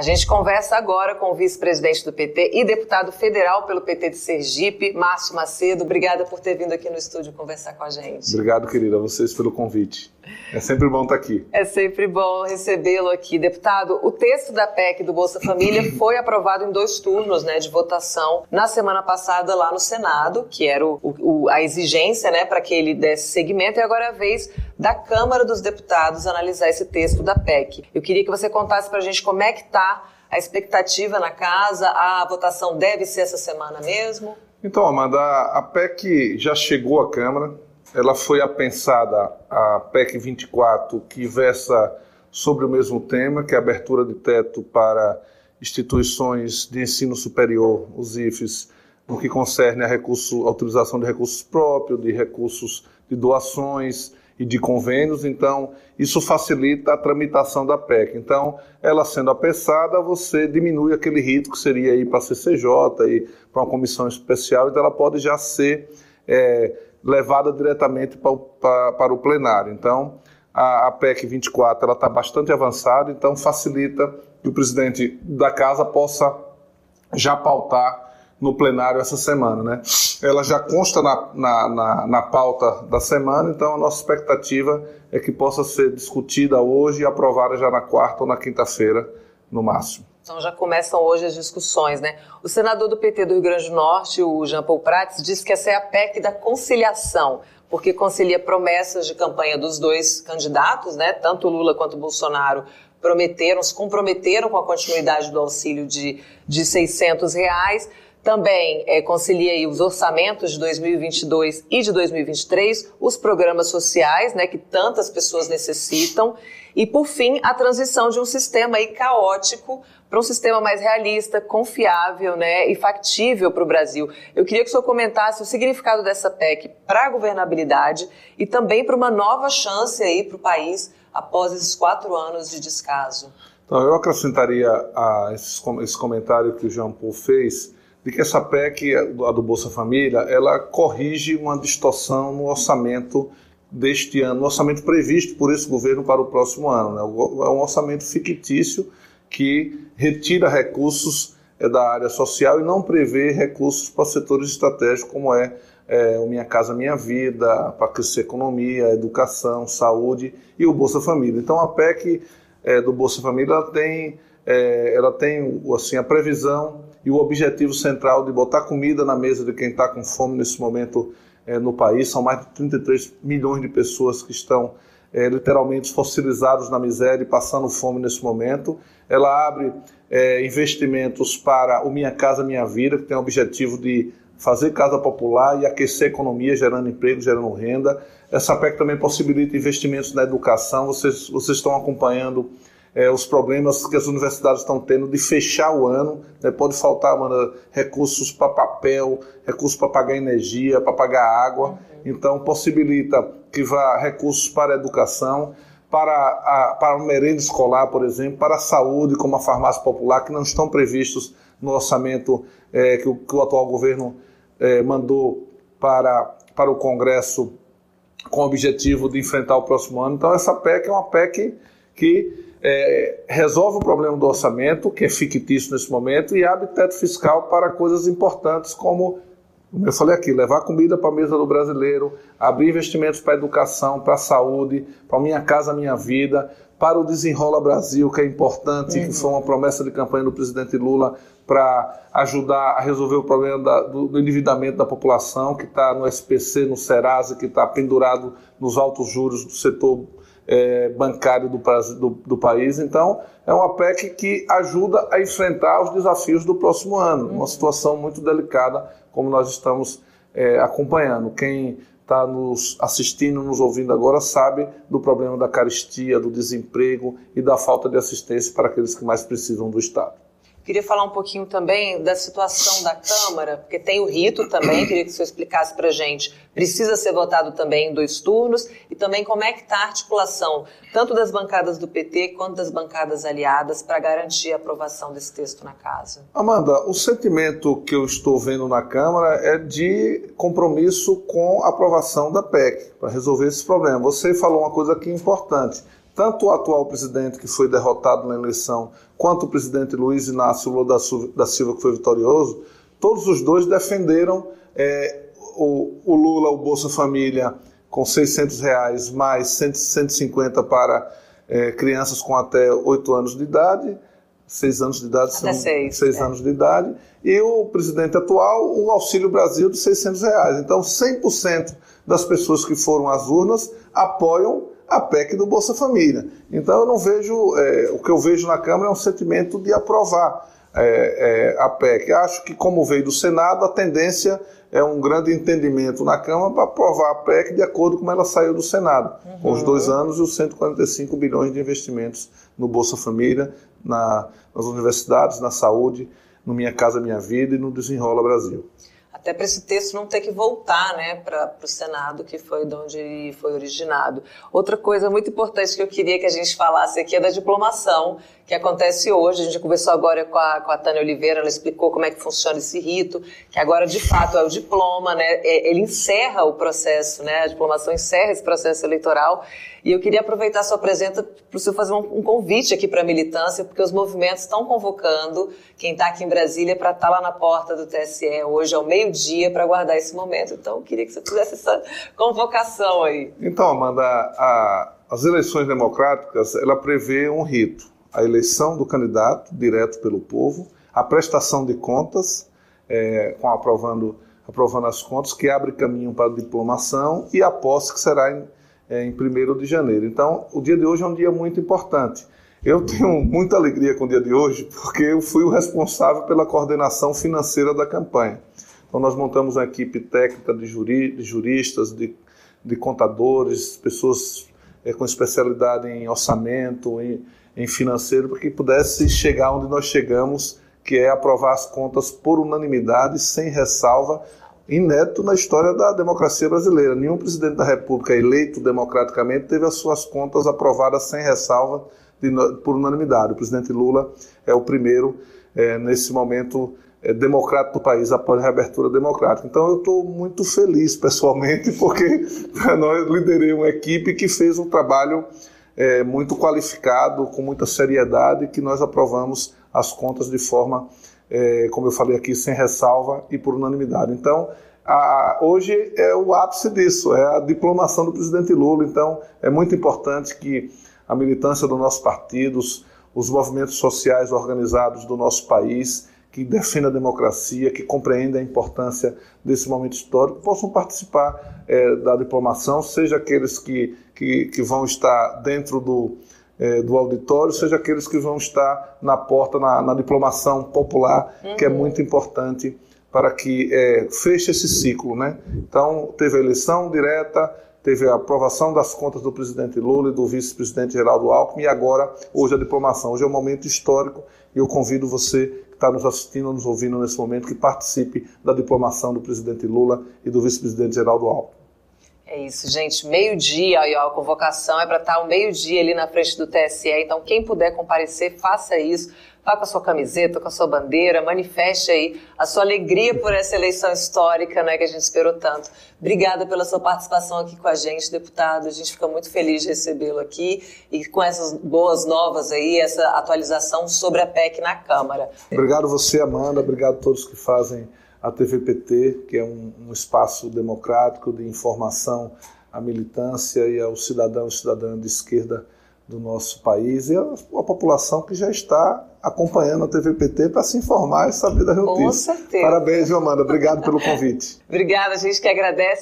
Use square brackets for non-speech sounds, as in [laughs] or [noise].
A gente conversa agora com o vice-presidente do PT e deputado federal pelo PT de Sergipe, Márcio Macedo. Obrigada por ter vindo aqui no estúdio conversar com a gente. Obrigado, querida, a vocês pelo convite. É sempre bom estar aqui. É sempre bom recebê-lo aqui. Deputado, o texto da PEC do Bolsa Família [coughs] foi aprovado em dois turnos né, de votação na semana passada lá no Senado, que era o, o, a exigência né, para que ele desse seguimento, e agora é a vez da Câmara dos Deputados analisar esse texto da PEC. Eu queria que você contasse para a gente como é que está a expectativa na casa? A votação deve ser essa semana mesmo? Então, Amanda, a PEC já chegou à Câmara. Ela foi apensada, a PEC 24, que versa sobre o mesmo tema, que é a abertura de teto para instituições de ensino superior, os IFES, no que concerne a, recurso, a utilização de recursos próprios, de recursos de doações, e de convênios, então isso facilita a tramitação da PEC. Então, ela sendo apensada, você diminui aquele rito que seria ir para a CCJ e para uma comissão especial, então ela pode já ser é, levada diretamente para o, para, para o plenário. Então, a, a PEC 24 está bastante avançada, então facilita que o presidente da casa possa já pautar no plenário essa semana, né? Ela já consta na, na, na, na, pauta da semana, então a nossa expectativa é que possa ser discutida hoje e aprovada já na quarta ou na quinta-feira, no máximo. Então já começam hoje as discussões, né? O senador do PT do Rio Grande do Norte, o Jean Paul Prats, disse que essa é a PEC da conciliação, porque concilia promessas de campanha dos dois candidatos, né? Tanto Lula quanto Bolsonaro prometeram, se comprometeram com a continuidade do auxílio de, de 600 reais, também é, concilia os orçamentos de 2022 e de 2023, os programas sociais, né, que tantas pessoas necessitam, e, por fim, a transição de um sistema aí caótico para um sistema mais realista, confiável né, e factível para o Brasil. Eu queria que o senhor comentasse o significado dessa PEC para a governabilidade e também para uma nova chance aí para o país após esses quatro anos de descaso. Então, eu acrescentaria a esse comentário que o Jean Paul fez, de que essa PEC, a do Bolsa Família, ela corrige uma distorção no orçamento deste ano, no orçamento previsto por esse governo para o próximo ano. Né? É um orçamento fictício que retira recursos é, da área social e não prevê recursos para setores estratégicos como é, é o Minha Casa Minha Vida, para crescer economia, educação, saúde e o Bolsa Família. Então a PEC é, do Bolsa Família ela tem, é, ela tem assim, a previsão e o objetivo central de botar comida na mesa de quem está com fome nesse momento é, no país. São mais de 33 milhões de pessoas que estão é, literalmente fossilizados na miséria e passando fome nesse momento. Ela abre é, investimentos para o Minha Casa Minha Vida, que tem o objetivo de fazer casa popular e aquecer a economia, gerando emprego, gerando renda. Essa PEC também possibilita investimentos na educação. Vocês, vocês estão acompanhando é, os problemas que as universidades estão tendo de fechar o ano. Né? Pode faltar mano, recursos para papel, recursos para pagar energia, para pagar água. Então, possibilita que vá recursos para a educação, para a, para o merenda escolar, por exemplo, para a saúde, como a farmácia popular, que não estão previstos no orçamento é, que, o, que, o, atual governo é, mandou para, para o Congresso com o objetivo de enfrentar o próximo ano. Então, essa PEC é uma PEC que é, resolve o problema do orçamento, que é fictício nesse momento, e abre teto fiscal para coisas importantes como, como eu falei aqui, levar comida para a mesa do brasileiro, abrir investimentos para a educação, para a saúde, para Minha Casa Minha Vida, para o Desenrola Brasil, que é importante, uhum. que foi uma promessa de campanha do presidente Lula para ajudar a resolver o problema da, do, do, endividamento da população, que está no SPC, no Serasa, que está pendurado nos altos juros do setor é, bancário do, do, do, país. Então, é uma PEC que ajuda a enfrentar os desafios do próximo ano, uma uhum. situação muito delicada, como nós estamos é, acompanhando. Quem está nos assistindo, nos ouvindo agora, sabe do problema da caristia, do desemprego e da falta de assistência para aqueles que mais precisam do Estado. Queria falar um pouquinho também da situação da Câmara, porque tem o rito também, queria que o senhor explicasse para a gente. Precisa ser votado também em dois turnos e também como é que está a articulação, tanto das bancadas do PT quanto das bancadas aliadas, para garantir a aprovação desse texto na Casa. Amanda, o sentimento que eu estou vendo na Câmara é de compromisso com a aprovação da PEC, para resolver esse problema. Você falou uma coisa aqui importante tanto o atual presidente, que foi derrotado na eleição, quanto o presidente Luiz Inácio Lula da Silva, que foi vitorioso, todos os dois defenderam é, o, o, Lula, o Bolsa Família, com 600 reais, mais 150 para é, crianças com até 8 anos de idade, 6 anos de idade, até 6, 6 é. anos de idade, e o presidente atual, o Auxílio Brasil de 600 reais. Então, 100% das pessoas que foram às urnas apoiam a PEC do Bolsa Família. Então eu não vejo, é, o que eu vejo na Câmara é um sentimento de aprovar é, é, a PEC. Acho que, como veio do Senado, a tendência é um grande entendimento na Câmara para aprovar a PEC de acordo com ela saiu do Senado, uhum. com os dois anos e os 145 bilhões de investimentos no Bolsa Família, na, nas universidades, na saúde, no Minha Casa Minha Vida e no Desenrola Brasil até para esse texto não ter que voltar né, para o Senado, que foi de onde foi originado. Outra coisa muito importante que eu queria que a gente falasse aqui é da diplomação, que acontece hoje. A gente conversou agora com a, com a Tânia Oliveira, ela explicou como é que funciona esse rito, que agora de fato é o diploma, né, é, ele encerra o processo, né, a diplomação encerra esse processo eleitoral. E eu queria aproveitar a sua presença para o senhor fazer um, um convite aqui para a militância, porque os movimentos estão convocando quem está aqui em Brasília para estar tá lá na porta do TSE hoje ao meio-dia para aguardar esse momento. Então, eu queria que você fizesse essa convocação aí. Então, Amanda, a, as eleições democráticas, ela prevê um rito. A eleição do candidato, direto pelo povo, a prestação de contas, é, com aprovando, aprovando as contas, que abre caminho para a diplomação, e a posse, que será em é, em 1 de janeiro. Então, o dia de hoje é um dia muito importante. Eu tenho muita alegria com o dia de hoje, porque eu fui o responsável pela coordenação financeira da campanha. Então, nós montamos uma equipe técnica de, juri, de juristas, de, de, contadores, pessoas é, com especialidade em orçamento, em, em financeiro, para que pudesse chegar onde nós chegamos, que é aprovar as contas por unanimidade, sem ressalva, inédito na história da democracia brasileira. Nenhum presidente da República eleito democraticamente teve as suas contas aprovadas sem ressalva de, por unanimidade. O presidente Lula é o primeiro é, nesse momento é, democrático do país após a reabertura democrática. Então eu estou muito feliz pessoalmente [laughs] porque nós liderei uma equipe que fez um trabalho é, muito qualificado, com muita seriedade, que nós aprovamos as contas de forma é, como eu falei aqui, sem ressalva e por unanimidade. Então, a, hoje é o ápice disso, é a diplomação do presidente Lula. Então, é muito importante que a militância dos nossos partidos, os movimentos sociais organizados do nosso país, que defendem a democracia, que compreendem a importância desse momento histórico, possam participar é, da diplomação, seja aqueles que, que, que vão estar dentro do, é, do auditório, seja aqueles que vão estar na porta, na, na diplomação popular, uhum. que é uhum. muito importante para que é, feche esse ciclo. Né? Então, teve a eleição direta, teve a aprovação das contas do presidente Lula e do vice-presidente Geraldo Alckmin, e agora, hoje, a diplomação. Hoje é um momento histórico e eu convido você que está nos assistindo, nos ouvindo nesse momento, que participe da diplomação do presidente Lula e do vice-presidente Geraldo Alckmin. É isso, gente. Meio-dia, aí, ó, a convocação é para estar o meio-dia ali na frente do TSE. Então, quem puder comparecer, faça isso. Vá com a sua camiseta, com a sua bandeira, manifeste aí a sua alegria por essa eleição histórica, né, que a gente esperou tanto. Obrigada pela sua participação aqui com a gente, deputado. A gente fica muito feliz de recebê-lo aqui e com essas boas novas aí, essa atualização sobre a PEC na Câmara. Obrigado você, Amanda. Obrigado a todos que fazem a TVPT, que é um, um espaço democrático de informação à militância e ao cidadão e cidadã de esquerda do nosso país e a, a, população que já está acompanhando a TVPT para se informar e saber das notícias. Com certeza. Parabéns, Amanda. Obrigado pelo convite. [laughs] Obrigada, a gente que agradece.